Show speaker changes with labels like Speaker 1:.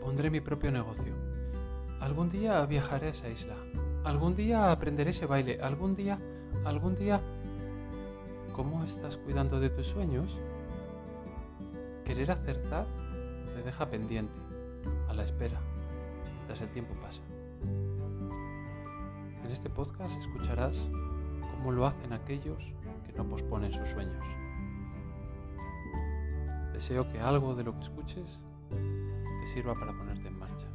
Speaker 1: Pondré mi propio negocio. Algún día viajaré a esa isla. Algún día aprenderé ese baile. Algún día, algún día... ¿Cómo estás cuidando de tus sueños? Querer acertar te deja pendiente, a la espera, mientras el tiempo pasa. En este podcast escucharás cómo lo hacen aquellos que no posponen sus sueños. Deseo que algo de lo que escuches sirva para ponerte en marcha.